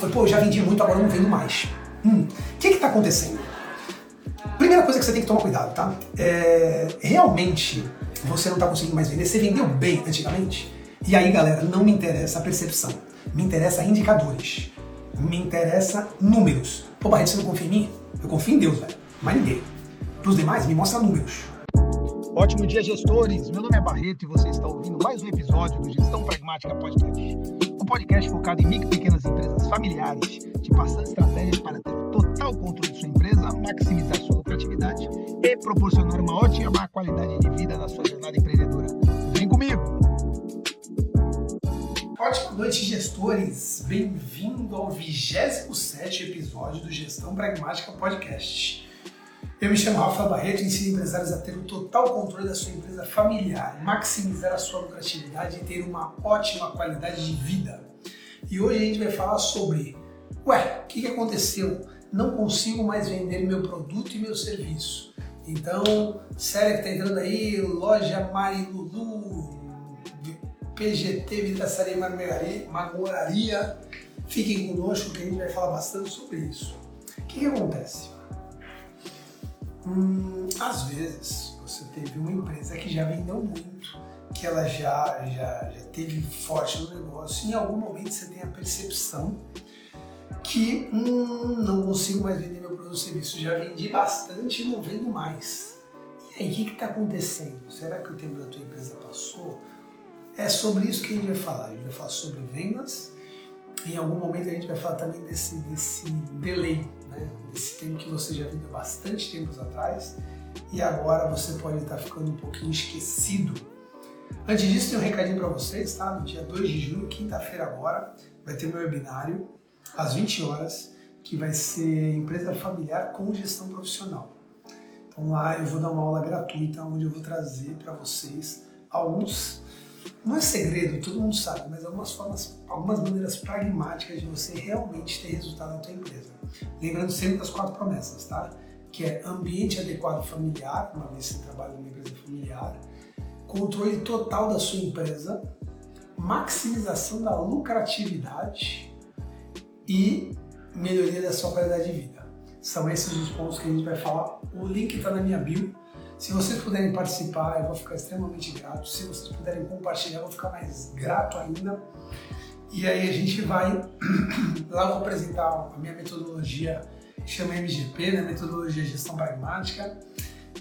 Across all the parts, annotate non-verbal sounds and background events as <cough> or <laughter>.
Falei, pô, já vendi muito, agora não vendo mais. Hum, o que está acontecendo? Primeira coisa que você tem que tomar cuidado, tá? É, realmente você não está conseguindo mais vender. Você vendeu bem antigamente? E aí, galera, não me interessa a percepção. Me interessa indicadores. Me interessa números. Pô, Barreto, você não confia em mim? Eu confio em Deus, velho. Mas ninguém. Para os demais, me mostra números. Ótimo dia, gestores! Meu nome é Barreto e você está ouvindo mais um episódio do Gestão Pragmática Podcast. Podcast focado em micro e pequenas empresas familiares, te passando estratégias para ter total controle de sua empresa, maximizar sua lucratividade e proporcionar uma ótima qualidade de vida na sua jornada empreendedora. Vem comigo! Ótima noite, gestores! Bem-vindo ao 27 episódio do Gestão Pragmática Podcast. Eu me chamo Rafael Barreto e ensino empresários a ter o total controle da sua empresa familiar, maximizar a sua lucratividade e ter uma ótima qualidade de vida. E hoje a gente vai falar sobre, ué, o que, que aconteceu? Não consigo mais vender meu produto e meu serviço. Então, série que está entrando aí, loja Marilulu, PGT, Vidraçaria Marmoraria, fiquem conosco que a gente vai falar bastante sobre isso. O que, que acontece? Hum, às vezes você teve uma empresa que já vendeu muito, que ela já, já, já teve forte no negócio, e em algum momento você tem a percepção que hum, não consigo mais vender meu produto ou serviço, já vendi bastante e não vendo mais. E aí, o que está acontecendo? Será que o tempo da tua empresa passou? É sobre isso que a gente vai falar. A gente vai falar sobre vendas. Em algum momento a gente vai falar também desse, desse delay né? Esse tempo que você já vendeu bastante tempos atrás e agora você pode estar ficando um pouquinho esquecido. Antes disso, tem um recadinho para vocês, tá? No dia 2 de junho, quinta-feira agora, vai ter meu webinário às 20 horas, que vai ser empresa familiar com gestão profissional. Então lá eu vou dar uma aula gratuita onde eu vou trazer para vocês alguns não é segredo, todo mundo sabe, mas algumas formas, algumas maneiras pragmáticas de você realmente ter resultado na tua empresa. Lembrando sempre das quatro promessas, tá? Que é ambiente adequado familiar, uma vez que você trabalha numa empresa familiar, controle total da sua empresa, maximização da lucratividade e melhoria da sua qualidade de vida. São esses os pontos que a gente vai falar. O link está na minha bio se vocês puderem participar, eu vou ficar extremamente grato. Se vocês puderem compartilhar, eu vou ficar mais grato ainda. E aí a gente vai, <clears throat> lá vou apresentar a minha metodologia, chama MGP, né? Metodologia de Gestão Pragmática.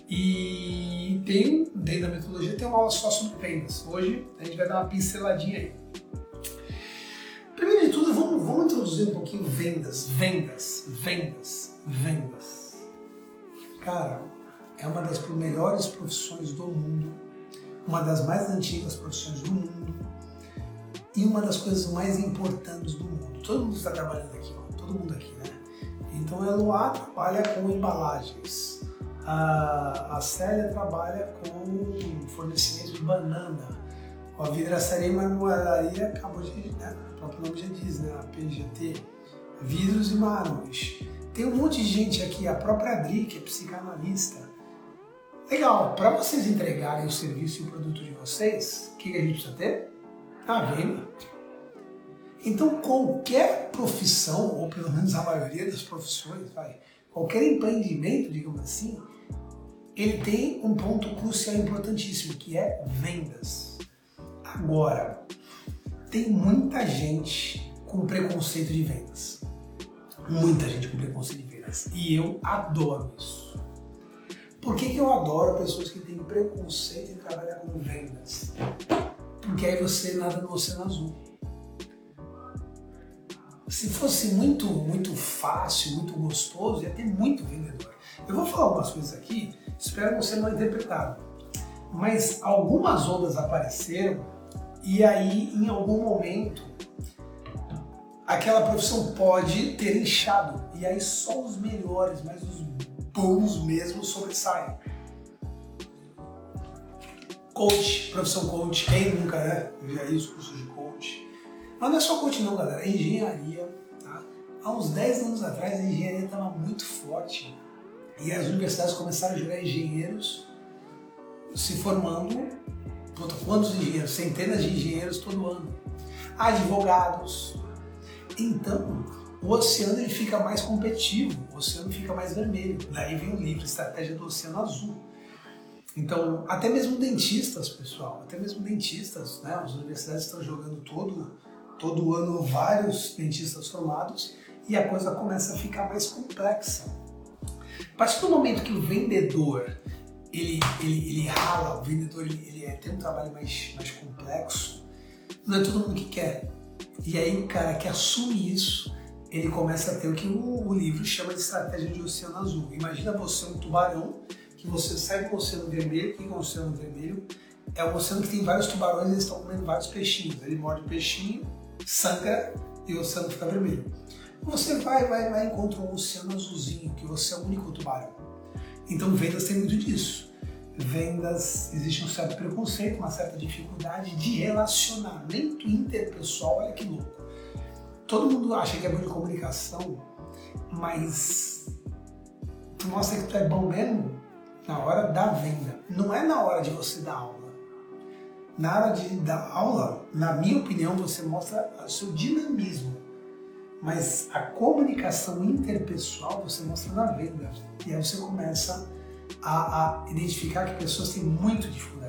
E tem, dentro da metodologia, tem uma aula só sobre vendas. Hoje a gente vai dar uma pinceladinha aí. Primeiro de tudo, vamos, vamos introduzir um pouquinho vendas, vendas, vendas, vendas. Cara, é uma das melhores profissões do mundo, uma das mais antigas profissões do mundo e uma das coisas mais importantes do mundo. Todo mundo está trabalhando aqui, ó, todo mundo aqui, né? Então a Luá trabalha com embalagens, a, a Célia trabalha com fornecimento de banana, a vidraçaria e marmoraria acabou de, né, o próprio nome já diz, né? A PGT, vidros e mármores. Tem um monte de gente aqui, a própria Adri, que é psicanalista, Legal, para vocês entregarem o serviço e o produto de vocês, o que, a gente precisa ter? A venda. Então, qualquer profissão, ou pelo menos a maioria das profissões, vai, qualquer empreendimento, digamos assim, ele tem um ponto crucial importantíssimo, que é vendas. Agora, tem muita gente com preconceito de vendas. Muita gente com preconceito de vendas. E eu adoro isso. Por que, que eu adoro pessoas que têm preconceito em trabalhar com vendas? Porque aí você nada no oceano azul. Se fosse muito, muito fácil, muito gostoso, ia ter muito vendedor. Eu vou falar algumas coisas aqui, espero não ser mal interpretado. Mas algumas ondas apareceram e aí, em algum momento, aquela profissão pode ter inchado. E aí só os melhores, mas os bons mesmo sobressaem. Coach, profissão coach, quem nunca é? Eu já fiz curso de coach. Mas não é só coach não, galera, é engenharia. Tá? Há uns 10 anos atrás a engenharia estava muito forte e as universidades começaram a jogar engenheiros se formando, quantos engenheiros? Centenas de engenheiros todo ano. Advogados. Então, o oceano ele fica mais competitivo, o oceano fica mais vermelho. Daí vem o livro Estratégia do Oceano Azul. Então, até mesmo dentistas, pessoal, até mesmo dentistas, né? As universidades estão jogando todo, todo ano vários dentistas formados e a coisa começa a ficar mais complexa. A partir do momento que o vendedor ele, ele, ele rala, o vendedor ele, ele é, tem um trabalho mais, mais complexo, não é todo mundo que quer. E aí o cara que assume isso, ele começa a ter o que o, o livro chama de estratégia de oceano azul. Imagina você um tubarão que você sai do oceano vermelho, que é o oceano vermelho é um oceano que tem vários tubarões e eles estão comendo vários peixinhos. Ele morde o peixinho, sangra e o oceano fica vermelho. Você vai, vai, vai encontra um oceano azulzinho, que você é o único tubarão. Então vendas tem muito disso. Vendas, existe um certo preconceito, uma certa dificuldade de relacionamento interpessoal, olha que louco. Todo mundo acha que é bom de comunicação, mas tu mostra que tu é bom mesmo na hora da venda. Não é na hora de você dar aula. Na hora de dar aula, na minha opinião, você mostra o seu dinamismo. Mas a comunicação interpessoal você mostra na venda. E aí você começa a, a identificar que pessoas têm muito dificuldade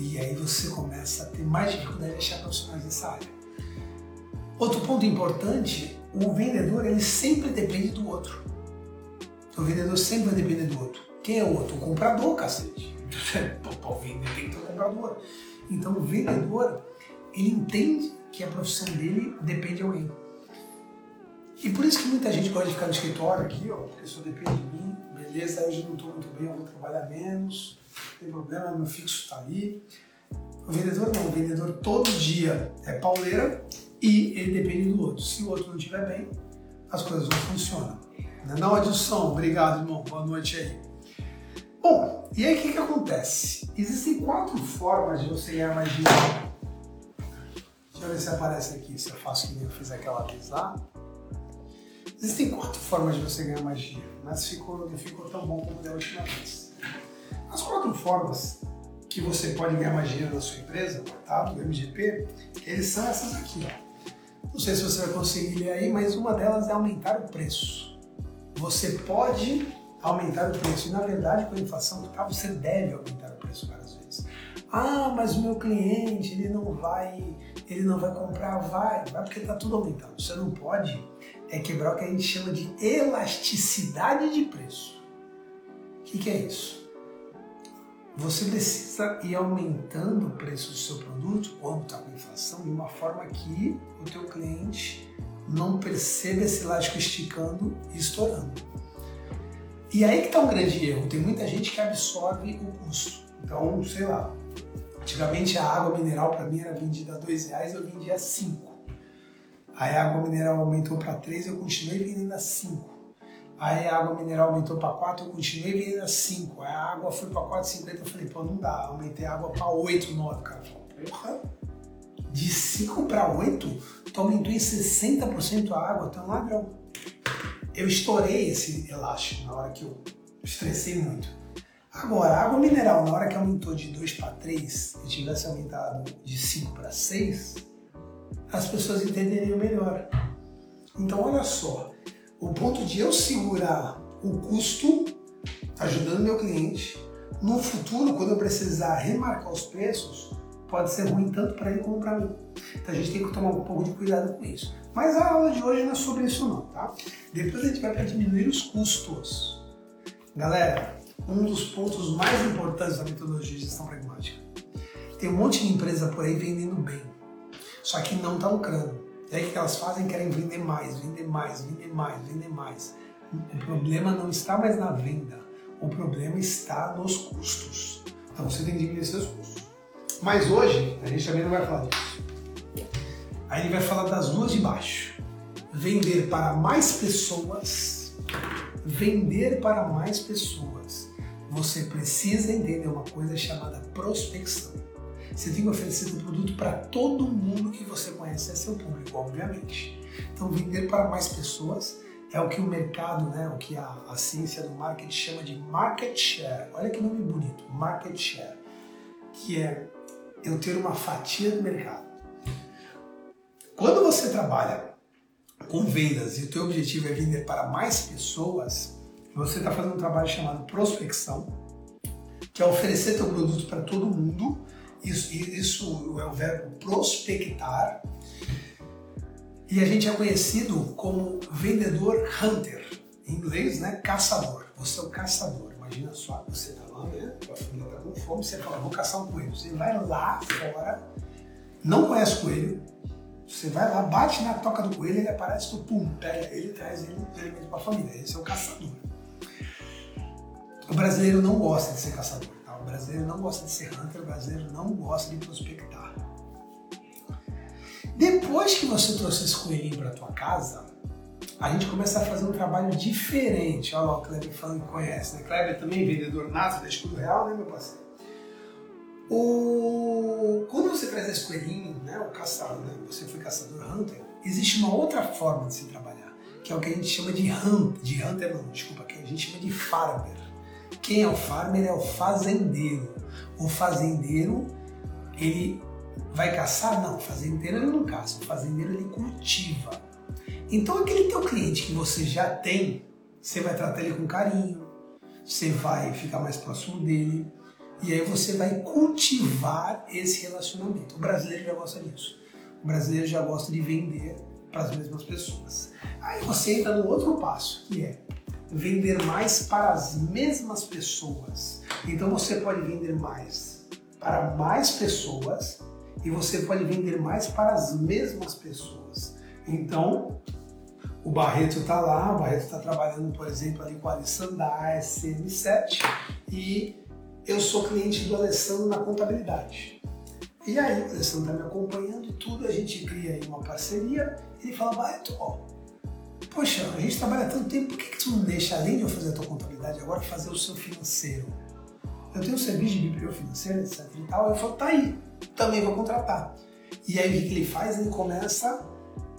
E aí você começa a ter mais dificuldade de achar profissionais dessa área. Outro ponto importante, o vendedor ele sempre depende do outro. O vendedor sempre vai depender do outro. Quem é o outro? O comprador, cacete. <laughs> Para vender tem que ter um comprador. Então o vendedor, ele entende que a profissão dele depende de alguém. E por isso que muita gente gosta de ficar no escritório aqui, ó, porque só depende de mim, beleza, hoje não estou muito bem, eu vou trabalhar menos, tem problema, meu fixo está ali. O vendedor não, o vendedor todo dia é pauleira e ele depende do outro. Se o outro não estiver bem, as coisas não funcionam. Não, Adilson, obrigado, irmão. Boa noite aí. Bom, e aí o que, que acontece? Existem quatro formas de você ganhar mais dinheiro. Deixa eu ver se aparece aqui, se eu faço que eu fiz aquela vez lá. Existem quatro formas de você ganhar mais dinheiro, mas ficou, não ficou tão bom como da última vez. As quatro formas que você pode ganhar mais dinheiro na sua empresa, tá? Do MGP, eles são essas aqui, ó. Não sei se você vai conseguir ler aí, mas uma delas é aumentar o preço você pode aumentar o preço. E na verdade, com a inflação que está, você deve aumentar o preço várias vezes. Ah, mas o meu cliente, ele não vai, ele não vai comprar, vai, vai porque está tudo aumentando. Você não pode é quebrar o que a gente chama de elasticidade de preço. O que, que é isso? Você precisa ir aumentando o preço do seu produto quando está com inflação de uma forma que o teu cliente não perceba esse elástico esticando e estourando. E aí que está um grande erro. Tem muita gente que absorve o custo. Então, sei lá, antigamente a água mineral para mim era vendida a dois reais, eu vendia a cinco. Aí a água mineral aumentou para três, eu continuei vendendo a cinco. Aí a água mineral aumentou para 4, eu continuei vendendo a 5. Aí a água foi para 4,50, eu falei, pô, não dá. Aumentei a água para 8, 9, cara. Porra, de 5 para 8, tu aumentou em 60% a água, tu é um ladrão. Eu estourei esse elástico na hora que eu estressei muito. Agora, a água mineral, na hora que aumentou de 2 para 3 e tivesse aumentado de 5 para 6, as pessoas entenderiam melhor. Então, olha só, o ponto de eu segurar o custo, ajudando meu cliente, no futuro, quando eu precisar remarcar os preços, pode ser ruim tanto para ele como para mim. Então a gente tem que tomar um pouco de cuidado com isso. Mas a aula de hoje não é sobre isso não, tá? Depois a gente vai para diminuir os custos. Galera, um dos pontos mais importantes da metodologia de gestão pragmática. Tem um monte de empresa por aí vendendo bem, só que não está lucrando. E aí o que elas fazem? Querem vender mais, vender mais, vender mais, vender mais. O problema não está mais na venda, o problema está nos custos. Então você tem que diminuir seus custos. Mas hoje a gente também não vai falar disso. Aí ele vai falar das duas de baixo. Vender para mais pessoas. Vender para mais pessoas. Você precisa entender uma coisa chamada prospecção. Você tem que oferecer o produto para todo mundo que você conhece, é seu público, obviamente. Então, vender para mais pessoas é o que o mercado, né, o que a, a ciência do marketing chama de market share. Olha que nome bonito, market share, que é eu ter uma fatia do mercado. Quando você trabalha com vendas e o teu objetivo é vender para mais pessoas, você está fazendo um trabalho chamado prospecção, que é oferecer teu produto para todo mundo. Isso, isso é o verbo prospectar. E a gente é conhecido como vendedor hunter, em inglês, né? Caçador. Você é o caçador. Imagina só, você está lá, né? A família está com fome, você fala, vou caçar um coelho. Você vai lá fora, não conhece o coelho, você vai lá, bate na toca do coelho, ele aparece, tu pum, pega ele traz ele para a família. Esse é o caçador. O brasileiro não gosta de ser caçador? O brasileiro não gosta de ser hunter, o brasileiro não gosta de prospectar. Depois que você trouxe esse coelhinho para tua casa, a gente começa a fazer um trabalho diferente. Olha lá o Kleber falando que conhece, né? Kleber também, vendedor nato da Escudo Real, né, meu parceiro? O... Quando você traz esse coelhinho, né, o caçador, né, você foi caçador hunter, existe uma outra forma de se trabalhar, que é o que a gente chama de hunter, de hunter não, desculpa, que a gente chama de farmer. Quem é o farmer é o fazendeiro. O fazendeiro, ele vai caçar? Não, o fazendeiro ele não caça, o fazendeiro ele cultiva. Então aquele teu cliente que você já tem, você vai tratar ele com carinho, você vai ficar mais próximo dele, e aí você vai cultivar esse relacionamento. O brasileiro já gosta disso. O brasileiro já gosta de vender para as mesmas pessoas. Aí você entra no outro passo, que é vender mais para as mesmas pessoas. Então você pode vender mais para mais pessoas e você pode vender mais para as mesmas pessoas. Então, o Barreto está lá, o Barreto está trabalhando, por exemplo, ali com a Alessandra da ASM7 e eu sou cliente do Alessandro na contabilidade. E aí, o Alessandro está me acompanhando e tudo, a gente cria aí uma parceria. Ele fala, Barreto, ó, poxa, a gente trabalha tanto tempo, por que, que tu não deixa, além de eu fazer a tua contabilidade, agora fazer o seu financeiro? Eu tenho um serviço de BPO financeiro, etc e tal. Eu falo, tá aí, também vou contratar. E aí o que ele faz? Ele começa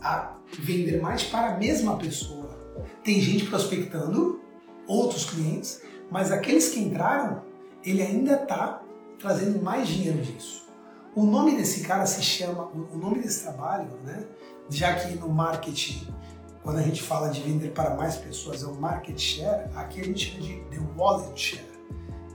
a vender mais para a mesma pessoa. Tem gente prospectando, outros clientes, mas aqueles que entraram ele ainda está trazendo mais dinheiro disso. O nome desse cara se chama, o nome desse trabalho, né? Já que no marketing, quando a gente fala de vender para mais pessoas, é o market share, aqui a gente chama de the wallet share,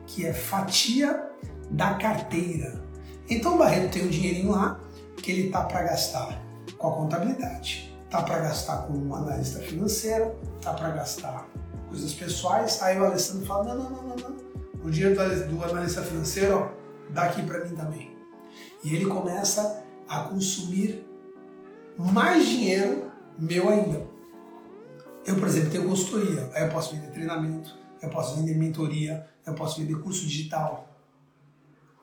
que é fatia da carteira. Então o Barreto tem um dinheirinho lá que ele tá para gastar com a contabilidade, tá para gastar com um analista financeiro, tá para gastar coisas pessoais. Aí o Alessandro fala: não, não, não, não, não o dinheiro do analista financeiro, ó, dá aqui para mim também. E ele começa a consumir mais dinheiro meu ainda. Eu, por exemplo, tenho consultoria, aí eu posso vender treinamento, eu posso vender mentoria, eu posso vender curso digital.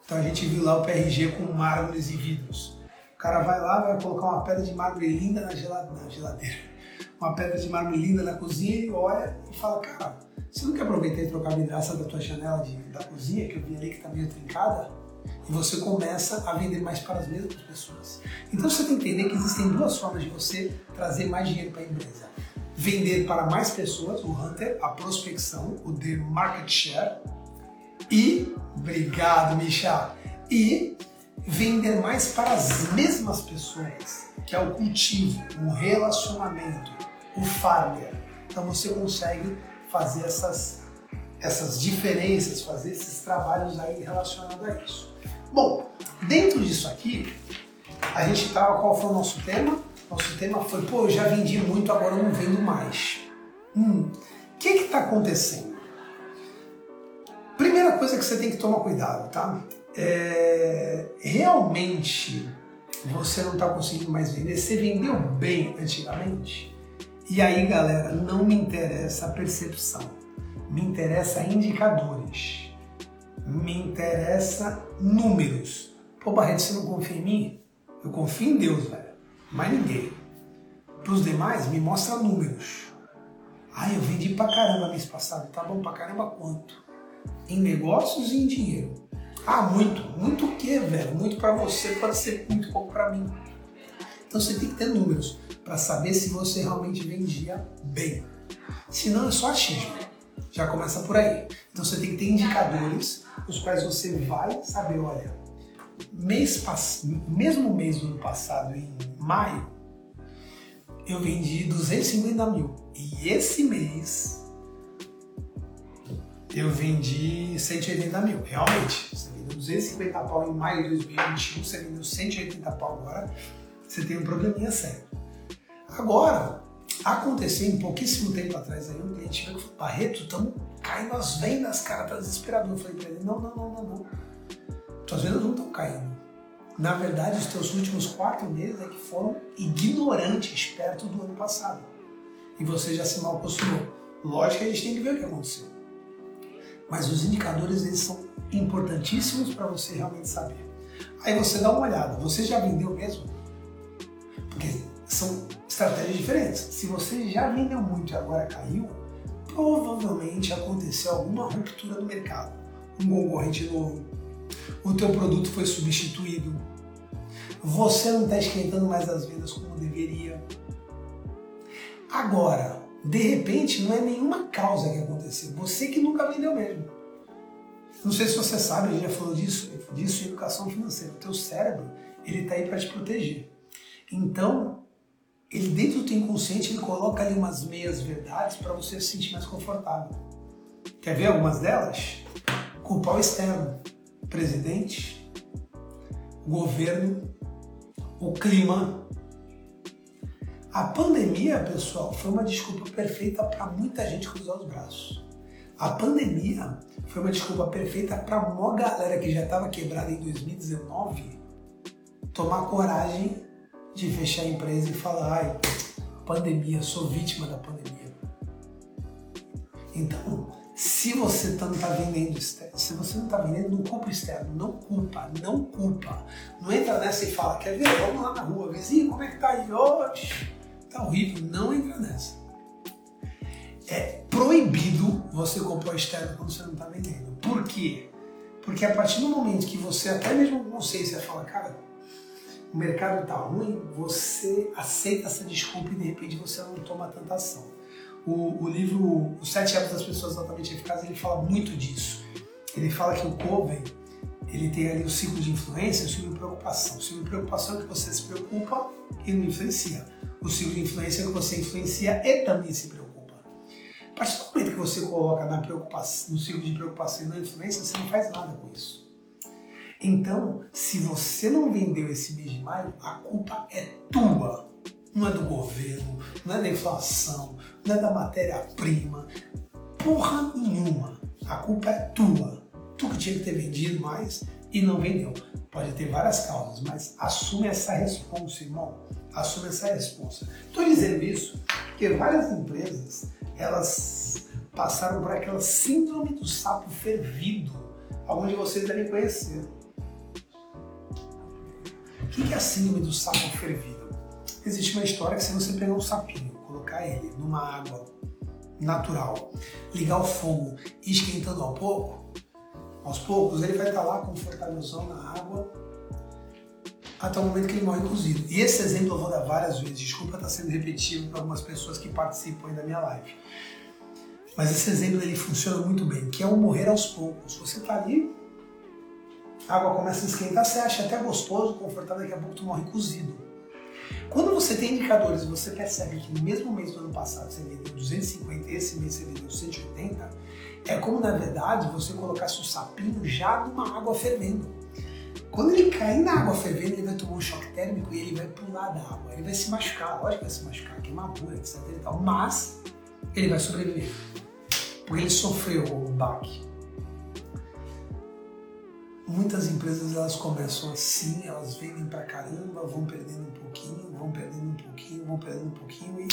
Então a gente viu lá o PRG com mármores e vidros. O cara vai lá, vai colocar uma pedra de mármore linda na geladeira, uma pedra de mármore linda na cozinha e olha e fala, cara, você não quer aproveitar e trocar a vidraça da tua janela de, da cozinha, que eu vi ali que está meio trincada? E você começa a vender mais para as mesmas pessoas. Então você tem que entender que existem duas formas de você trazer mais dinheiro para a empresa. Vender para mais pessoas, o Hunter, a prospecção, o The Market Share. E, obrigado, Misha, e vender mais para as mesmas pessoas, que é o cultivo, o relacionamento, o farmer. Então você consegue fazer essas, essas diferenças, fazer esses trabalhos aí relacionados a isso. Bom, dentro disso aqui, a gente estava, qual foi o nosso tema? Nosso tema foi, pô, eu já vendi muito, agora eu não vendo mais. Hum, o que está acontecendo? Primeira coisa que você tem que tomar cuidado, tá? É, realmente você não está conseguindo mais vender. Você vendeu bem antigamente? E aí, galera, não me interessa a percepção, me interessa indicadores, me interessa números. Pô, Barreto, você não confia em mim? Eu confio em Deus, velho, mas ninguém. Para os demais, me mostra números. Ah, eu vendi pra caramba mês passado. Tá bom pra caramba quanto? Em negócios e em dinheiro. Ah, muito. Muito o quê, velho? Muito para você pode ser muito pouco para mim. Então você tem que ter números para saber se você realmente vendia bem. Se não, é só achismo. Já começa por aí. Então você tem que ter indicadores os quais você vai saber, olha, mês pass... mesmo mês do ano passado, em maio, eu vendi 250 mil. E esse mês eu vendi 180 mil. Realmente, você vendeu 250 pau em maio de 2021, você vendeu 180 pau agora, você tem um probleminha sério. Agora, aconteceu em pouquíssimo tempo atrás aí, um cliente veio e falou, Barreto, estamos caindo as vendas, cara, tá desesperado. Eu falei pra ele, não, não, não, não, não. Tuas vendas não estão caindo. Na verdade, os teus últimos quatro meses é que foram ignorantes perto do ano passado. E você já se mal acostumou. Lógico que a gente tem que ver o que aconteceu. Mas os indicadores eles são importantíssimos para você realmente saber. Aí você dá uma olhada. Você já vendeu mesmo? Porque são estratégias diferentes. Se você já vendeu muito e agora caiu, provavelmente aconteceu alguma ruptura no mercado. Um concorrente novo, o teu produto foi substituído, você não está esquentando mais as vendas como deveria. Agora, de repente, não é nenhuma causa que aconteceu, você que nunca vendeu mesmo. Não sei se você sabe, a gente já falou disso, disso em educação financeira. O teu cérebro, ele está aí para te proteger. Então, ele dentro do teu inconsciente, ele coloca ali umas meias verdades para você se sentir mais confortável. Quer ver algumas delas? Culpar o externo presidente, o governo, o clima. A pandemia, pessoal, foi uma desculpa perfeita para muita gente cruzar os braços. A pandemia foi uma desculpa perfeita para uma galera que já estava quebrada em 2019 tomar coragem de fechar a empresa e falar: ai, pandemia, sou vítima da pandemia. Então, se você não está vendendo externo, se você não está vendendo, não culpa externo, não culpa, não culpa. Não entra nessa e fala, quer ver? Vamos lá na rua, vizinho, como é que tá aí? Oxe, tá horrível. Não entra nessa. É proibido você comprar externo quando você não está vendendo. Por quê? Porque a partir do momento que você, até mesmo com consciência, fala, cara, o mercado tá ruim, você aceita essa desculpa e de repente você não toma tanta ação. O, o livro Os Sete Hábitos das Pessoas Altamente Eficazes, ele fala muito disso. Ele fala que o Covey, ele tem ali o ciclo de influência o ciclo de preocupação. O ciclo de preocupação é que você se preocupa e não influencia. O ciclo de influência é que você influencia e também se preocupa. A partir do momento que você coloca na preocupação, no ciclo de preocupação e na influência, você não faz nada com isso. Então, se você não vendeu esse mês de maio, a culpa é tua. Não é do governo, não é da inflação, não é da matéria-prima, porra nenhuma. A culpa é tua. Tu que tinha que ter vendido mais e não vendeu. Pode ter várias causas, mas assume essa responsa, irmão. Assume essa responsa. Estou dizendo isso porque várias empresas elas passaram por aquela síndrome do sapo fervido. Alguns de vocês devem conhecer. O que é a síndrome do sapo fervido? Existe uma história que se você pegar um sapinho colocar ele numa água natural, ligar o fogo esquentando ao pouco, aos poucos, ele vai estar lá confortávelzão na água até o momento que ele morre cozido. E esse exemplo eu vou dar várias vezes, desculpa estar sendo repetitivo para algumas pessoas que participam da minha live. Mas esse exemplo ele funciona muito bem, que é o morrer aos poucos. Você está ali, a água começa a esquentar, você acha até gostoso, confortável, daqui a pouco tu morre cozido. Quando você tem indicadores e você percebe que no mesmo mês do ano passado você vendeu 250 e esse mês você vendeu 180, é como na verdade você colocasse o sapinho já numa água fervendo. Quando ele cair na água fervendo, ele vai tomar um choque térmico e ele vai pular da água. Ele vai se machucar, lógico que vai se machucar, queimadura, etc e tal, mas ele vai sobreviver. Porque ele sofreu o baque. Muitas empresas elas começam assim, elas vendem pra caramba, vão perdendo um pouquinho, vão perdendo um pouquinho, vão perdendo um pouquinho e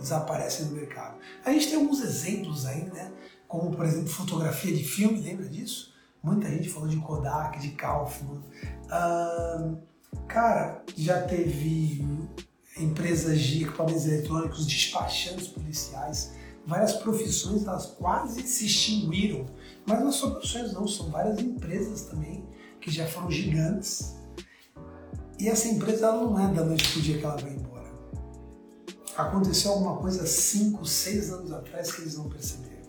desaparecem no mercado. A gente tem alguns exemplos aí, né? Como por exemplo fotografia de filme, lembra disso? Muita gente falou de Kodak, de Kaufman. Cara, já teve empresas de equipamentos eletrônicos, despachantes policiais, várias profissões elas quase se extinguiram mas não são profissões não, são várias empresas também que já foram gigantes. E essa empresa ela não é da noite pro dia que ela vai embora. Aconteceu alguma coisa 5, 6 anos atrás que eles não perceberam.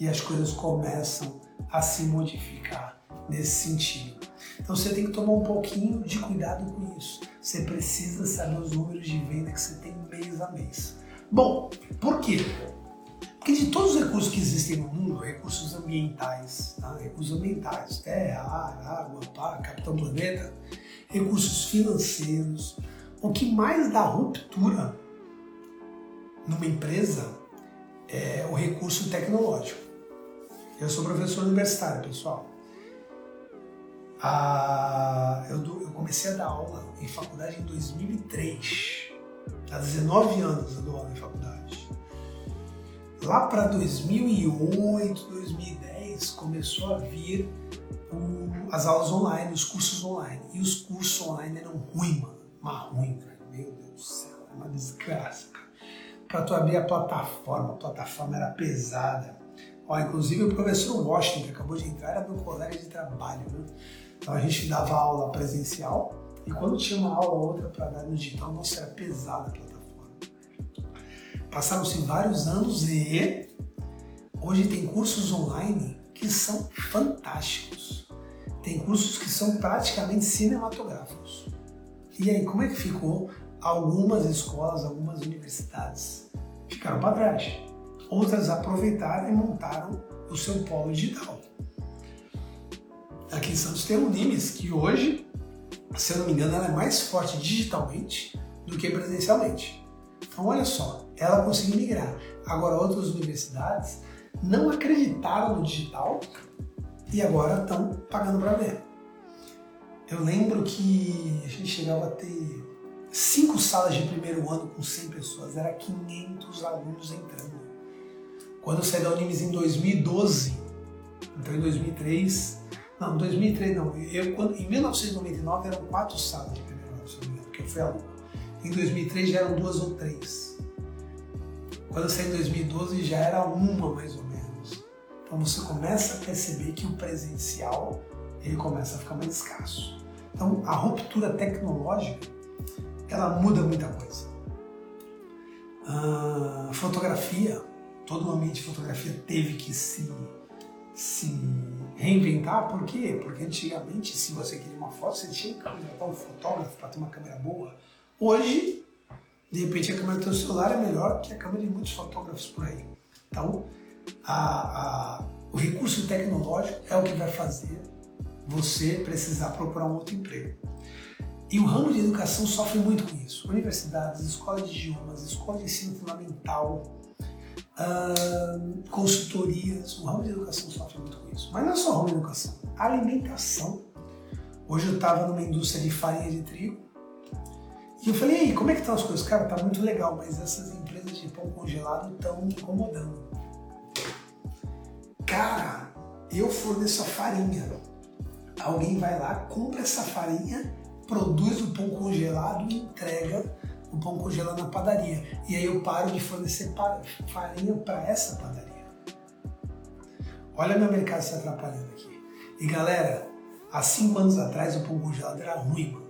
E as coisas começam a se modificar nesse sentido. Então você tem que tomar um pouquinho de cuidado com isso. Você precisa saber os números de venda que você tem mês a mês. Bom, por quê? Porque de todos os recursos que existem no mundo, recursos ambientais, tá? recursos ambientais, terra, ar, água, pá, capitão planeta, recursos financeiros, o que mais dá ruptura numa empresa é o recurso tecnológico. Eu sou professor universitário, pessoal. Ah, eu, eu, comecei a dar aula em faculdade em 2003. Há 19 anos eu dou aula em faculdade. Lá para 2008, 2010, começou a vir o, as aulas online, os cursos online. E os cursos online eram ruins, mano. Mas ruim, cara. Meu Deus do céu, é uma desgraça, cara. Para tu abrir a plataforma, a plataforma era pesada. Ó, inclusive o professor Washington, que acabou de entrar, era meu colega de trabalho. Né? Então a gente dava aula presencial e quando tinha uma aula ou outra para dar no digital, nossa, era pesada. Passaram-se vários anos e hoje tem cursos online que são fantásticos. Tem cursos que são praticamente cinematográficos. E aí, como é que ficou? Algumas escolas, algumas universidades ficaram para trás. Outras aproveitaram e montaram o seu polo digital. Aqui em Santos tem o Nimes, que hoje, se eu não me engano, ela é mais forte digitalmente do que presencialmente. Então, olha só, ela conseguiu migrar. Agora, outras universidades não acreditaram no digital e agora estão pagando para ver. Eu lembro que a gente chegava a ter cinco salas de primeiro ano com 100 pessoas, era 500 alunos entrando. Quando eu saí da Unimes em 2012, então em 2003, não, 2003 não, eu, quando, em 1999 eram quatro salas de primeiro ano, porque eu fui aluno. Em 2003 já eram duas ou três. Quando eu saí em 2012 já era uma mais ou menos. Então você começa a perceber que o presencial ele começa a ficar mais escasso. Então a ruptura tecnológica ela muda muita coisa. A fotografia, todo o ambiente de fotografia teve que se, se reinventar, por quê? Porque antigamente, se você queria uma foto, você tinha que contratar um fotógrafo para ter uma câmera boa. Hoje, de repente, a câmera do seu celular é melhor que a câmera de muitos fotógrafos por aí. Então, a, a, o recurso tecnológico é o que vai fazer você precisar procurar um outro emprego. E o ramo de educação sofre muito com isso. Universidades, escolas de idiomas, escola de ensino fundamental, uh, consultorias, o ramo de educação sofre muito com isso. Mas não é só o ramo de educação, alimentação. Hoje eu estava numa indústria de farinha de trigo e eu falei, como é que estão as coisas? Cara, tá muito legal, mas essas empresas de pão congelado estão me incomodando. Cara, eu forneço a farinha alguém vai lá, compra essa farinha, produz o pão congelado e entrega o pão congelado na padaria. E aí eu paro de fornecer farinha para essa padaria. Olha meu mercado se atrapalhando aqui. E galera, há cinco anos atrás o pão congelado era ruim, mano.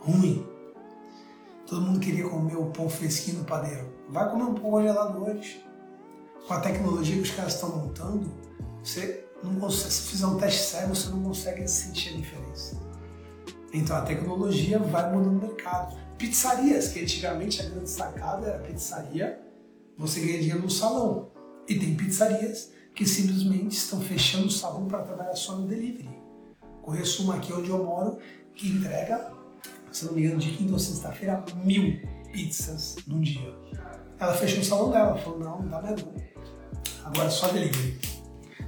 Ruim. Todo mundo queria comer o pão fresquinho no padeiro. Vai comer um pão congelado hoje. Com a tecnologia que os caras estão montando, você não consegue, se fizer um teste cego, você não consegue sentir a diferença. Então a tecnologia vai mudando o mercado. Pizzarias, que antigamente a grande sacada era pizzaria, você ganha dinheiro no salão. E tem pizzarias que simplesmente estão fechando o salão para trabalhar só no delivery. Conheço uma aqui onde eu moro que entrega, se não me engano, de quinta ou sexta-feira, mil pizzas num dia. Ela fechou o salão dela, falou, não, não dá mais não. Agora só delivery.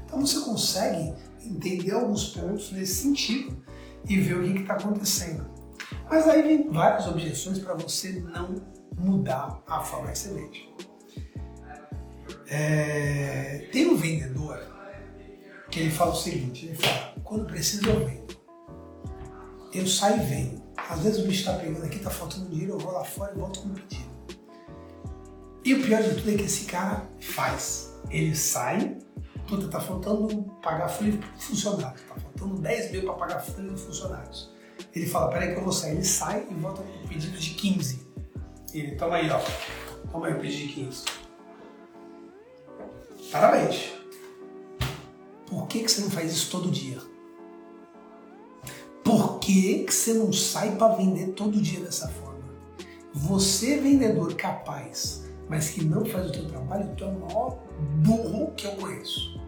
Então você consegue entender alguns pontos nesse sentido e ver o que está acontecendo. Mas aí vem várias objeções para você não mudar a forma que você. É, tem um vendedor que ele fala o seguinte, ele fala, quando precisa eu vendo. Eu saio e vendo. Às vezes o bicho está pegando aqui, está faltando dinheiro, eu vou lá fora e volto com o pedido. E o pior de tudo é que esse cara faz. Ele sai, puta, tá faltando pagar folha de funcionário, tá faltando 10 mil para pagar folha de funcionários. Ele fala, peraí que eu vou sair. Ele sai e volta com um pedido de 15. Ele, toma aí, ó. Toma aí o pedido de 15. Parabéns. Por que, que você não faz isso todo dia? Por que, que você não sai para vender todo dia dessa forma? Você, vendedor capaz, mas que não faz o teu trabalho, tu é o maior burro que eu conheço.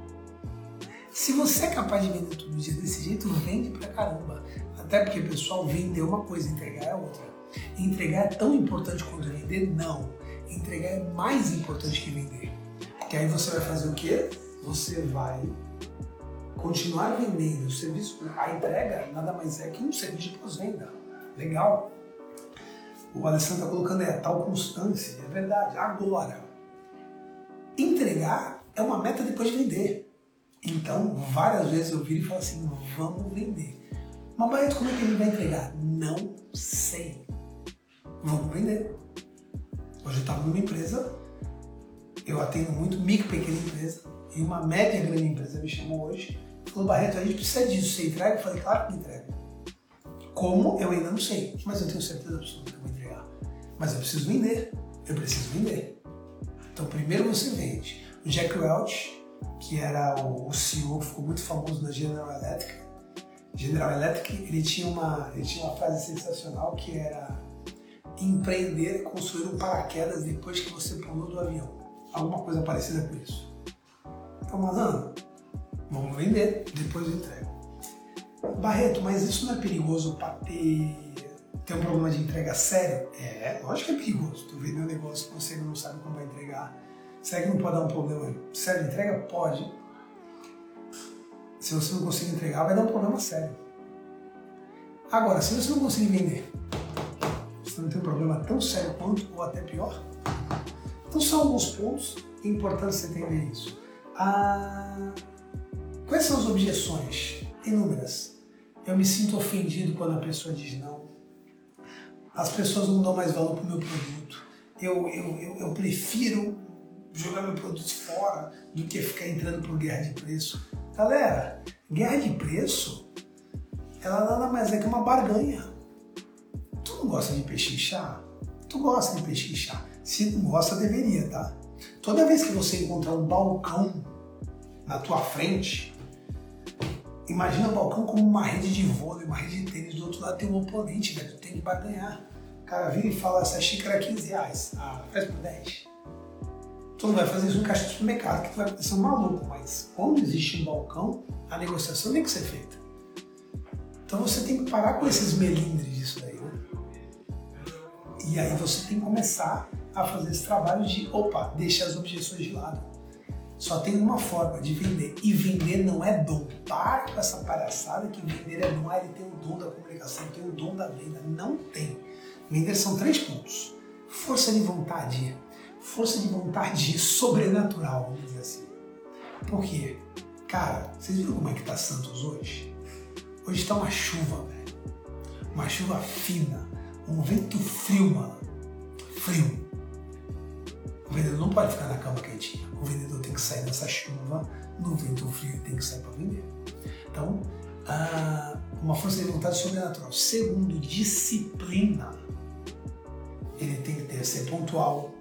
Se você é capaz de vender todo dia desse jeito, vende pra caramba. Até porque, pessoal, vender uma coisa, entregar é outra. Entregar é tão importante quanto vender? Não. Entregar é mais importante que vender. Porque aí você vai fazer o quê? Você vai continuar vendendo o serviço. A entrega nada mais é que um serviço de pós-venda. Legal. O Alessandro está colocando é tal constância. É verdade. Agora, entregar é uma meta depois de vender. Então, várias vezes eu viro e falo assim, vamos vender. Mas Barreto, como é que ele vai entregar? Não sei. Vamos vender. Hoje eu estava numa empresa, eu atendo muito micro, pequena empresa, e uma média grande empresa me chamou hoje falou, Barreto, a gente precisa disso, você entrega? Eu falei, claro que entrega. Como? Eu ainda não sei, mas eu tenho certeza absoluta que eu vou entregar. Mas eu preciso vender, eu preciso vender. Então primeiro você vende. O Jack Welch, que era o, CEO ficou muito famoso na General Electric. General Electric, ele tinha uma, ele tinha uma frase sensacional que era empreender é construir um paraquedas depois que você pulou do avião. Alguma coisa parecida com isso. Então, malandro, vamos vender, depois eu entrego. Barreto, mas isso não é perigoso para ter, ter um problema de entrega sério? É, lógico que é perigoso. Tu vender um negócio que você não sabe como vai entregar Será que não pode dar um problema sério de entrega? Pode. Se você não conseguir entregar, vai dar um problema sério. Agora, se você não conseguir vender, você não tem um problema tão sério quanto, ou até pior. Então, são alguns pontos importantes você entender isso. Ah, quais são as objeções? Inúmeras. Eu me sinto ofendido quando a pessoa diz não. As pessoas não dão mais valor para o meu produto. Eu, eu, eu, eu prefiro jogar meu produto fora do que ficar entrando por guerra de preço. Galera, guerra de preço, ela nada mais é que uma barganha. Tu não gosta de pechinchar? Tu gosta de pechinchar. Se não gosta, deveria, tá? Toda vez que você encontrar um balcão na tua frente, imagina o balcão como uma rede de vôlei, uma rede de tênis, do outro lado tem um oponente, velho, tu tem que barganhar. O cara vira e fala, essa xícara é 15 reais, ah, faz por 10. Tu não vai fazer isso no caixa de supermercado, que tu vai ser um maluco, mas quando existe um balcão, a negociação tem que ser feita. Então você tem que parar com esses melindres disso daí, né? E aí você tem que começar a fazer esse trabalho de, opa, deixa as objeções de lado. Só tem uma forma de vender. E vender não é dom. Para com essa palhaçada que vender é dom. Ah, ele tem o dom da comunicação, tem o dom da venda. Não tem. Vender são três pontos. Força de vontade, força de vontade <laughs> sobrenatural, vamos dizer assim. Por quê? Cara, vocês viram como é que tá Santos hoje? Hoje tá uma chuva, velho. Uma chuva fina, um vento frio, mano. Frio. O vendedor não pode ficar na cama quentinha. O vendedor tem que sair nessa chuva, no vento frio, tem que sair para vender. Então, uma força de vontade sobrenatural. Segundo, disciplina. Ele tem que ter, ser pontual,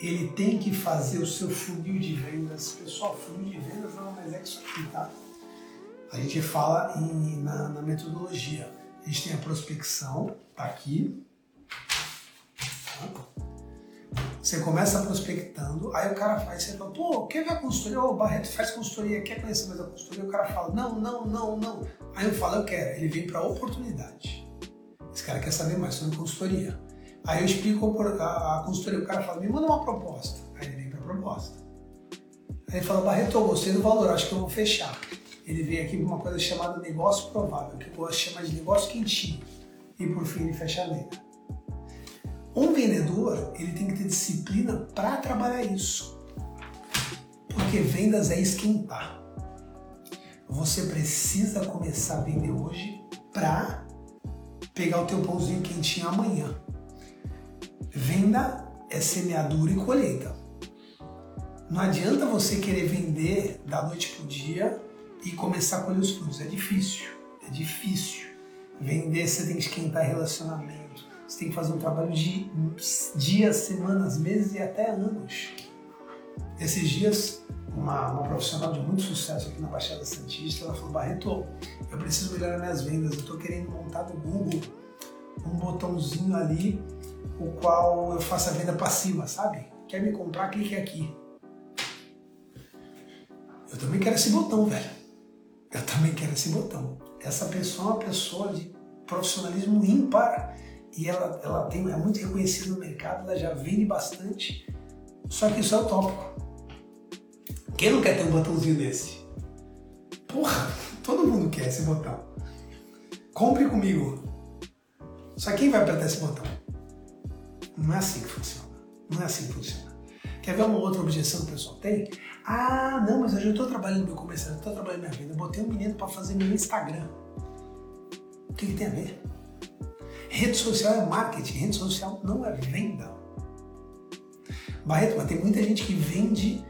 ele tem que fazer o seu funil de vendas. Pessoal, funil de vendas não mais é isso aqui, tá? A gente fala em, na, na, metodologia. A gente tem a prospecção, tá aqui. Você começa prospectando, aí o cara faz, você fala, pô, quer ver a consultoria? Ô, Barreto faz consultoria, quer conhecer mais a consultoria? O cara fala, não, não, não, não. Aí eu falo, eu quero. Ele vem para oportunidade. Esse cara quer saber mais sobre consultoria. Aí eu explico a, consultoria, o cara fala, me manda uma proposta. Aí ele vem para proposta. Aí ele fala, Barreto, eu gostei do valor, acho que eu vou fechar. Ele vem aqui para uma coisa chamada negócio provável, que eu gosto de chamar de negócio quentinho. E por fim ele fecha a venda. Um vendedor, ele tem que ter disciplina para trabalhar isso. Porque vendas é esquentar. Você precisa começar a vender hoje para pegar o teu pãozinho quentinho amanhã. Venda é semeadura e colheita. Não adianta você querer vender da noite para o dia e começar a colher os frutos. É difícil. É difícil. Vender você tem que esquentar relacionamento. Você tem que fazer um trabalho de dias, semanas, meses e até anos. Esses dias, uma, uma profissional de muito sucesso aqui na Baixada Santista, ela falou, Barreto, eu preciso melhorar minhas vendas, eu estou querendo montar no Google um botãozinho ali o qual eu faço a venda passiva, sabe? Quer me comprar, clique aqui. Eu também quero esse botão, velho. Eu também quero esse botão. Essa pessoa é uma pessoa de profissionalismo ímpar e ela, ela tem, é muito reconhecida no mercado, ela já vende bastante. Só que isso é utópico. Quem não quer ter um botãozinho desse? Porra, <laughs> todo mundo quer esse botão. Compre comigo. Só quem vai apertar esse botão? Não é assim que funciona. Não é assim que funciona. Quer ver uma outra objeção que o pessoal tem? Ah, não, mas eu já estou trabalhando meu comercial, estou trabalhando minha vida. Eu botei um menino para fazer meu Instagram. O que, que tem a ver? Rede social é marketing, rede social não é venda. Barreto, mas tem muita gente que vende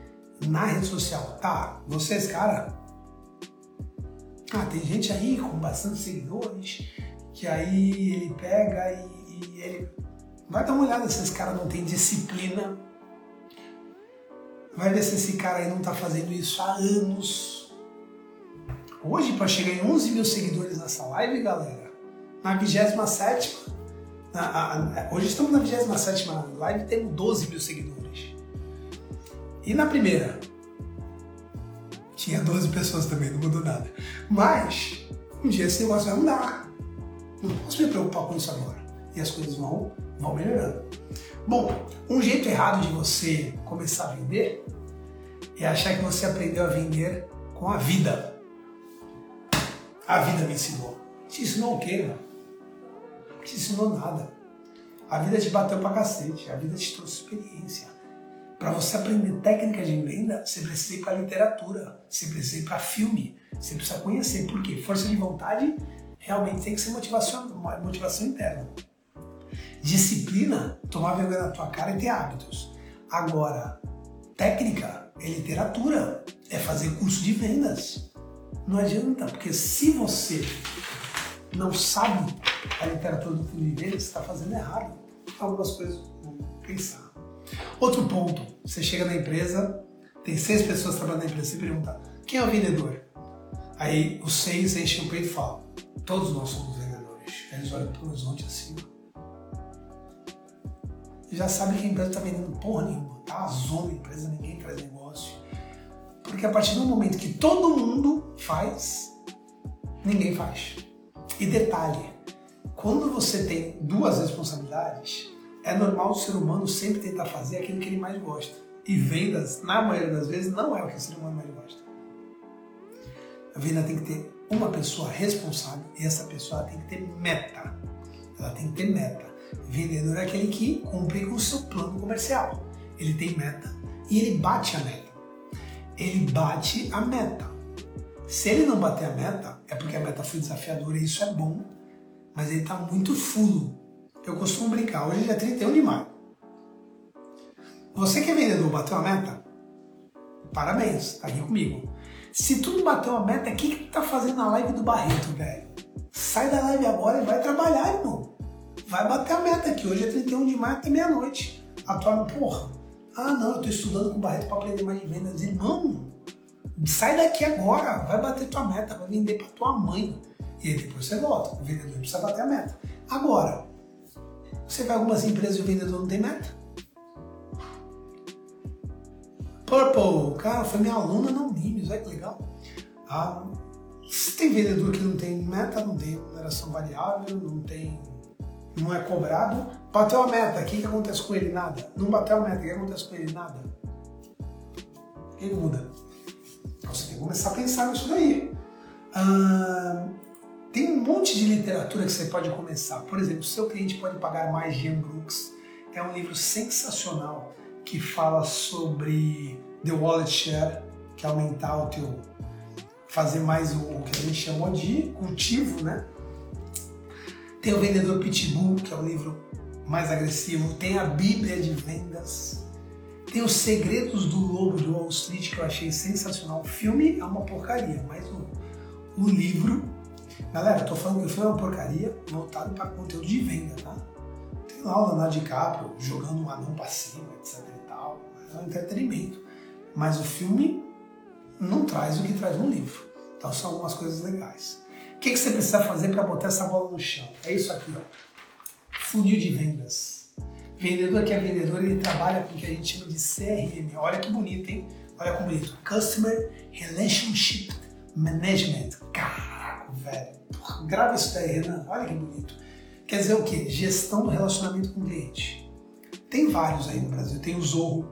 na rede social. Tá, vocês, cara. Ah, tem gente aí com bastante seguidores que aí ele pega e, e ele. Vai dar uma olhada se esse cara não tem disciplina. Vai ver se esse cara aí não tá fazendo isso há anos. Hoje, para chegar em 11 mil seguidores nessa live, galera, na 27 hoje estamos na 27 live, temos 12 mil seguidores. E na primeira? Tinha 12 pessoas também, não mudou nada. Mas, um dia esse negócio vai mudar. Não posso me preocupar com isso agora. E as coisas vão, vão melhorando. Bom, um jeito errado de você começar a vender é achar que você aprendeu a vender com a vida. A vida me ensinou. Te ensinou o quê, mano? Te ensinou nada. A vida te bateu pra cacete, a vida te trouxe experiência. Para você aprender técnicas de venda, você precisa ir para literatura, você precisa ir para filme, você precisa conhecer. Por quê? Força de vontade realmente tem que ser motivação, motivação interna. Disciplina, tomar vergonha na tua cara e ter hábitos. Agora, técnica é literatura, é fazer curso de vendas. Não adianta, porque se você não sabe a literatura do fundo você está fazendo errado. Algumas coisas vamos pensar. Outro ponto, você chega na empresa, tem seis pessoas trabalhando na empresa, você pergunta, quem é o vendedor? Aí os seis enchem o peito e falam, todos nós somos vendedores. Eles olham para o horizonte assim, e já sabe que a empresa está vendendo porra nenhuma, tá a zona a empresa, ninguém faz negócio. Porque a partir do momento que todo mundo faz, ninguém faz. E detalhe, quando você tem duas responsabilidades, é normal o ser humano sempre tentar fazer aquilo que ele mais gosta. E vendas, na maioria das vezes, não é o que o ser humano mais gosta. A venda tem que ter uma pessoa responsável e essa pessoa tem que ter meta. Ela tem que ter meta. Vendedor é aquele que cumpre com o seu plano comercial. Ele tem meta e ele bate a meta. Ele bate a meta. Se ele não bater a meta, é porque a meta foi desafiadora e isso é bom, mas ele está muito fulo. Eu costumo brincar, hoje é 31 de maio. Você que é vendedor, bateu a meta? Parabéns, tá aqui comigo. Se tu não bateu a meta, o que, que tu tá fazendo na live do Barreto, velho? Sai da live agora e vai trabalhar, irmão. Vai bater a meta aqui. Hoje é 31 de maio até meia-noite. A tua porra. Ah, não, eu tô estudando com o Barreto para aprender mais de vendas. Irmão, sai daqui agora. Vai bater tua meta, vai vender para tua mãe. E aí depois você volta. O vendedor precisa bater a meta. Agora, você vai algumas empresas e o vendedor não tem meta? Purple, cara, foi minha aluna na Unimes, olha que legal. Ah, se tem vendedor que não tem meta, não tem remuneração variável, não tem. não é cobrado, bateu a meta, o que, que acontece com ele? Nada. Não bateu a meta, o que acontece com ele? Nada. Que muda? Então você tem que começar a pensar nisso daí. Ah, tem um monte de literatura que você pode começar. Por exemplo, seu cliente pode pagar mais de Brooks. É um livro sensacional que fala sobre the wallet share, que é aumentar o teu fazer mais o, o que a gente chamou de cultivo, né? Tem o Vendedor Pitbull, que é o livro mais agressivo. Tem a Bíblia de Vendas. Tem os Segredos do Lobo de Wall Street, que eu achei sensacional. O filme é uma porcaria, mas o, o livro Galera, tô falando que o filme é uma porcaria voltado para conteúdo de venda, tá? Tem lá o Leonardo DiCaprio jogando um anão pra cima, etc e tal. É um entretenimento. Mas o filme não traz o que traz um livro. Então são algumas coisas legais. O que, que você precisa fazer para botar essa bola no chão? É isso aqui, ó. Funil de vendas. Vendedor que é vendedor, ele trabalha com o que a gente chama de CRM. Olha que bonito, hein? Olha que bonito. Customer Relationship Management. Caraca, velho. Porra, grava isso daí, Renan. Olha que bonito. Quer dizer o quê? Gestão do relacionamento com o cliente. Tem vários aí no Brasil. Tem o Zorro,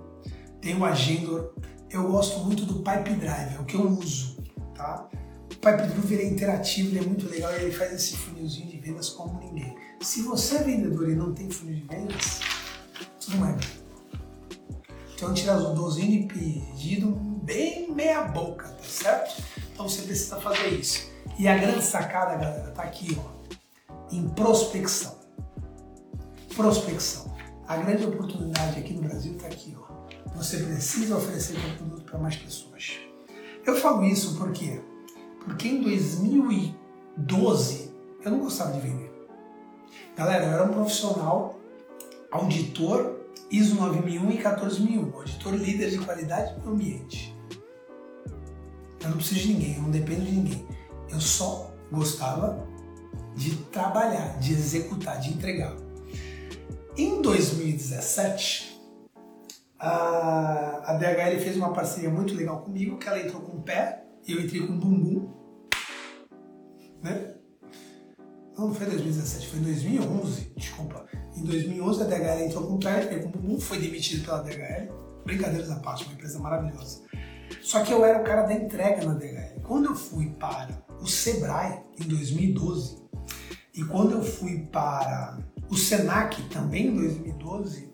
tem o Agendor. Eu gosto muito do Pipe Drive, é o que eu uso, tá? O Pipe Drive é interativo, ele é muito legal e ele faz esse funilzinho de vendas como ninguém. Se você é vendedor e não tem funil de vendas, mais bem. Então tirar 12 de pedido bem meia boca, tá certo? Então você precisa fazer isso. E a grande sacada, galera, tá aqui, ó, em prospecção. Prospecção. A grande oportunidade aqui no Brasil está aqui, ó. Você precisa oferecer seu produto para mais pessoas. Eu falo isso porque porque em 2012 eu não gostava de vender. Galera, eu era um profissional auditor ISO 9001 e 14001, auditor líder de qualidade do ambiente. Eu não preciso de ninguém, eu não dependo de ninguém. Eu só gostava de trabalhar, de executar, de entregar. Em 2017, a, DHL fez uma parceria muito legal comigo, que ela entrou com o pé e eu entrei com o bumbum. Né? Não, não foi 2017, foi 2011, desculpa. Em 2011 a DHL entrou com o pé, entrei com o bumbum, foi demitido pela DHL. Brincadeiras à parte, uma empresa maravilhosa. Só que eu era o cara da entrega na DHL. Quando eu fui para o Sebrae em 2012 e quando eu fui para o Senac também em 2012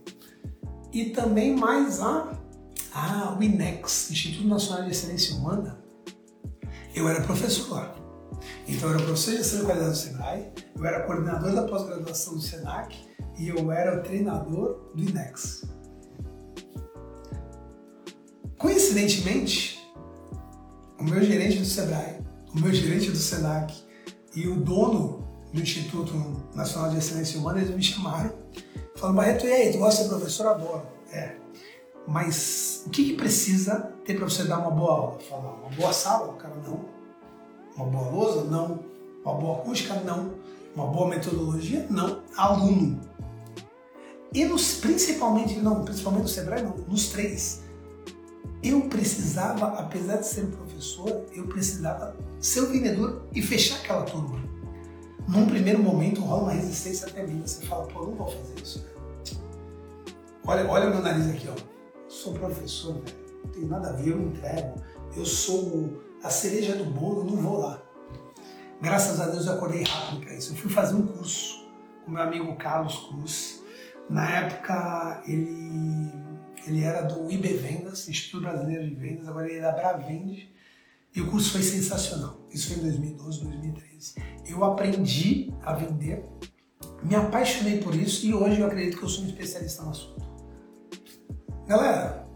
e também mais a, a o INEX, Instituto Nacional de Excelência Humana, eu era professor lá. Então eu era professor de gestão de qualidade do Sebrae, eu era coordenador da pós-graduação do Senac e eu era o treinador do INEX. Coincidentemente, o meu gerente do Sebrae, o meu gerente do Senac e o dono do Instituto Nacional de Excelência Humana, eles me chamaram, falando, Barreto, e aí, tu gosta de ser professor? Adoro. É. Mas o que, que precisa ter para você dar uma boa aula? Falar, uma boa sala? O cara, não. Uma boa lousa? Não. Uma boa acústica? Não. Uma boa metodologia? Não. Aluno. E nos, principalmente, não, principalmente no Sebrae, não, nos três. Eu precisava, apesar de ser professor, eu precisava ser o vendedor e fechar aquela turma num primeiro momento rola uma resistência até mim. Você fala, pô, não vou fazer isso. Olha, olha meu nariz aqui, ó. Sou professor, velho. Não tem nada a ver, eu entrego. Eu sou a cereja do bolo, não vou lá. Graças a Deus eu acordei rápido para isso. Eu fui fazer um curso com meu amigo Carlos Cruz. Na época ele, ele era do IB Vendas, Instituto Brasileiro de Vendas, agora ele é da Bravende. E o curso foi sensacional. Isso foi em 2012, 2013. Eu aprendi a vender, me apaixonei por isso e hoje eu acredito que eu sou um especialista no assunto. Galera,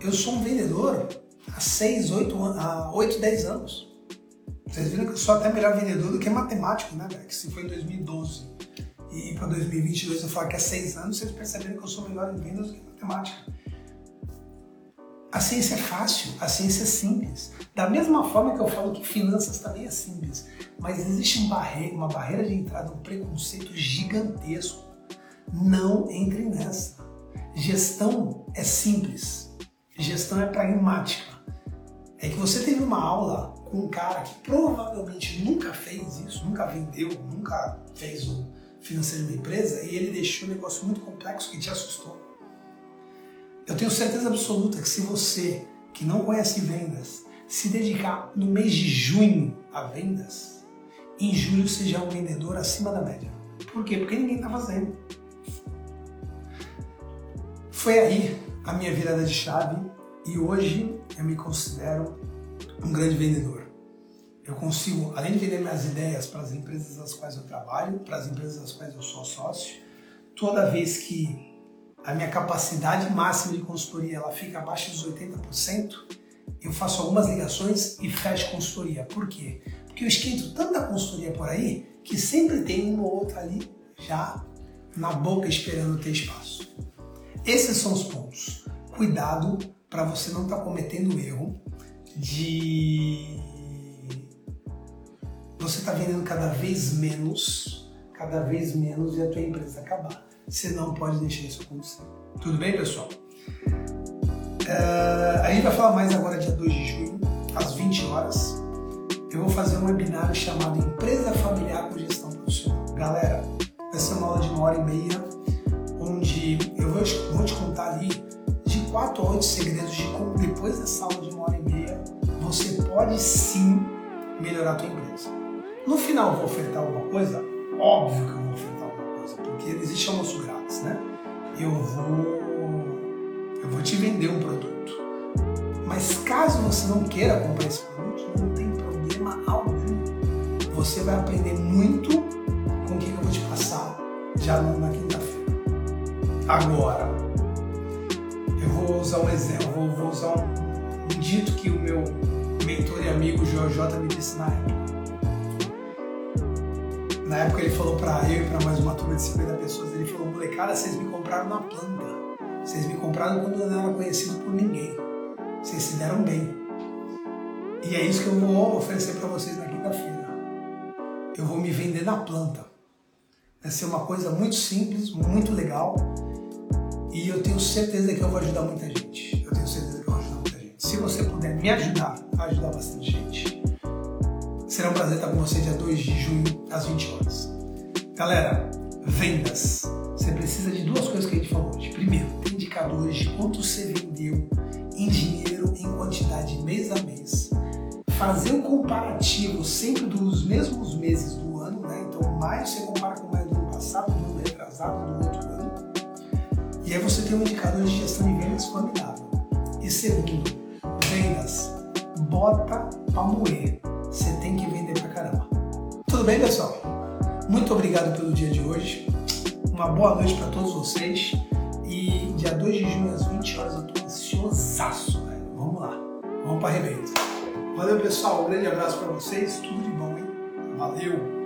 eu sou um vendedor há 6, 8, há 8 10 anos. Vocês viram que eu sou até melhor vendedor do que matemático, né, velho? Que se foi em 2012 e para 2022 eu falar que é 6 anos, vocês perceberam que eu sou melhor em vendas do que matemática. A ciência é fácil, a ciência é simples. Da mesma forma que eu falo que finanças também é simples, mas existe um barreira, uma barreira de entrada, um preconceito gigantesco. Não entre nessa. Gestão é simples, gestão é pragmática. É que você teve uma aula com um cara que provavelmente nunca fez isso, nunca vendeu, nunca fez o financeiro de uma empresa e ele deixou um negócio muito complexo que te assustou. Eu tenho certeza absoluta que se você, que não conhece vendas, se dedicar no mês de junho a vendas, em julho você já é um vendedor acima da média. Por quê? Porque ninguém está fazendo. Foi aí a minha virada de chave e hoje eu me considero um grande vendedor. Eu consigo, além de vender minhas ideias para as empresas das quais eu trabalho, para as empresas das quais eu sou sócio, toda vez que a minha capacidade máxima de consultoria ela fica abaixo dos 80%, eu faço algumas ligações e fecho consultoria. Por quê? Porque eu esquento tanta consultoria por aí que sempre tem uma ou outra ali já na boca esperando ter espaço. Esses são os pontos. Cuidado para você não estar tá cometendo o erro de você estar tá vendendo cada vez menos, cada vez menos e a tua empresa acabar. você não pode deixar isso acontecer. Tudo bem, pessoal? Uh, a gente vai falar mais agora dia 2 de junho, às 20 horas. Eu vou fazer um webinar chamado Empresa Familiar com Gestão Profissional. Galera, vai ser uma aula de uma hora e meia, onde eu vou te contar ali 4 a 8 segredos de como depois dessa aula de uma hora e meia você pode sim melhorar a tua empresa. No final, vou ofertar alguma coisa? Óbvio que eu vou ofertar alguma coisa, porque existe almoço grátis, né? Eu vou, eu vou te vender um produto. Mas caso você não queira comprar esse produto, não tem problema algum. Você vai aprender muito com o que eu vou te passar já na quinta-feira. Agora, vou usar um exemplo, vou, usar um, um dito que o meu mentor e amigo J me disse na época. Na época ele falou para eu e para mais uma turma de 50 pessoas, ele falou, molecada, vocês me compraram na planta. Vocês me compraram quando eu não era conhecido por ninguém. Vocês se deram bem. E é isso que eu vou oferecer para vocês na quinta-feira. Eu vou me vender na planta. Vai ser uma coisa muito simples, muito legal. E eu tenho certeza que eu vou ajudar muita gente. Eu tenho certeza que eu vou ajudar muita gente. Se você puder me ajudar, vai ajudar bastante gente. Será um prazer estar com você dia 2 de junho, às 20 horas. Galera, vendas. Você precisa de duas coisas que a gente falou hoje. Primeiro, indicadores de quanto você vendeu em dinheiro, em quantidade, mês a mês. Fazer um comparativo sempre dos mesmos meses do ano, né? Então, maio você compara com maio do ano passado, do ano retrasado, do outro. E aí você tem um indicador de gestão de vendas formidável. E segundo, vendas. Bota pra moer você tem que vender pra caramba. Tudo bem, pessoal? Muito obrigado pelo dia de hoje. Uma boa noite para todos vocês. E dia 2 de junho às 20 horas eu tô ansiosaço, velho. Vamos lá. Vamos para arrebento. Valeu, pessoal. Um grande abraço para vocês. Tudo de bom, hein? Valeu!